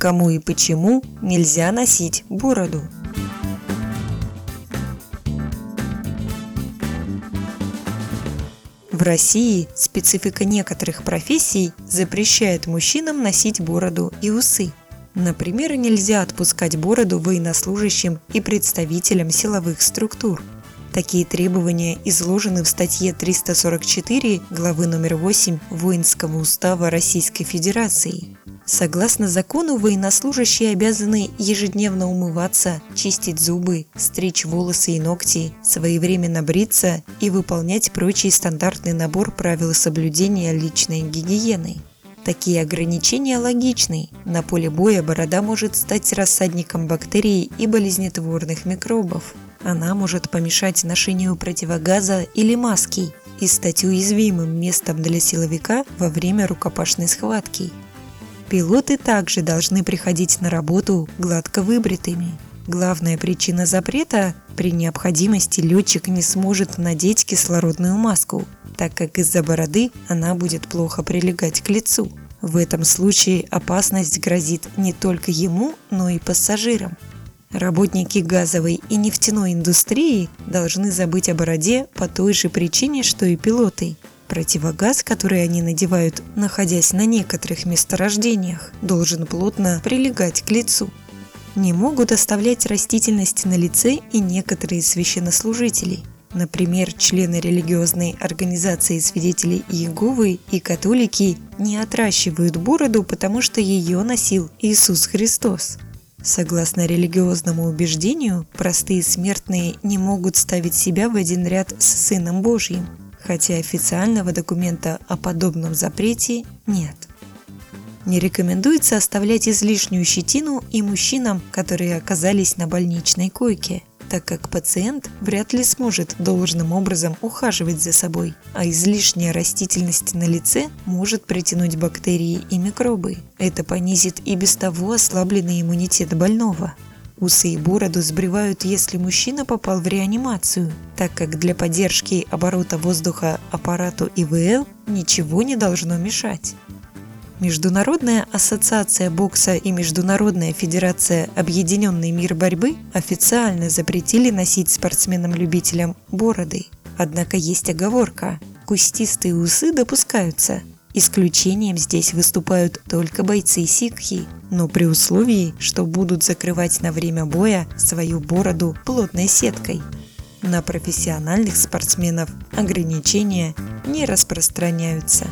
Кому и почему нельзя носить бороду? В России специфика некоторых профессий запрещает мужчинам носить бороду и усы. Например, нельзя отпускать бороду военнослужащим и представителям силовых структур. Такие требования изложены в статье 344 главы номер 8 Воинского устава Российской Федерации. Согласно закону, военнослужащие обязаны ежедневно умываться, чистить зубы, стричь волосы и ногти, своевременно бриться и выполнять прочий стандартный набор правил соблюдения личной гигиены. Такие ограничения логичны. На поле боя борода может стать рассадником бактерий и болезнетворных микробов. Она может помешать ношению противогаза или маски и стать уязвимым местом для силовика во время рукопашной схватки. Пилоты также должны приходить на работу гладко выбритыми. Главная причина запрета – при необходимости летчик не сможет надеть кислородную маску, так как из-за бороды она будет плохо прилегать к лицу. В этом случае опасность грозит не только ему, но и пассажирам. Работники газовой и нефтяной индустрии должны забыть о бороде по той же причине, что и пилоты. Противогаз, который они надевают, находясь на некоторых месторождениях, должен плотно прилегать к лицу. Не могут оставлять растительность на лице и некоторые священнослужители. Например, члены религиозной организации свидетелей Иеговы и католики не отращивают бороду, потому что ее носил Иисус Христос. Согласно религиозному убеждению, простые смертные не могут ставить себя в один ряд с Сыном Божьим, хотя официального документа о подобном запрете нет. Не рекомендуется оставлять излишнюю щетину и мужчинам, которые оказались на больничной койке – так как пациент вряд ли сможет должным образом ухаживать за собой, а излишняя растительность на лице может притянуть бактерии и микробы. Это понизит и без того ослабленный иммунитет больного. Усы и бороду сбривают, если мужчина попал в реанимацию, так как для поддержки оборота воздуха аппарату ИВЛ ничего не должно мешать. Международная ассоциация бокса и Международная федерация Объединенный мир борьбы официально запретили носить спортсменам-любителям бороды. Однако есть оговорка – кустистые усы допускаются. Исключением здесь выступают только бойцы сикхи, но при условии, что будут закрывать на время боя свою бороду плотной сеткой. На профессиональных спортсменов ограничения не распространяются.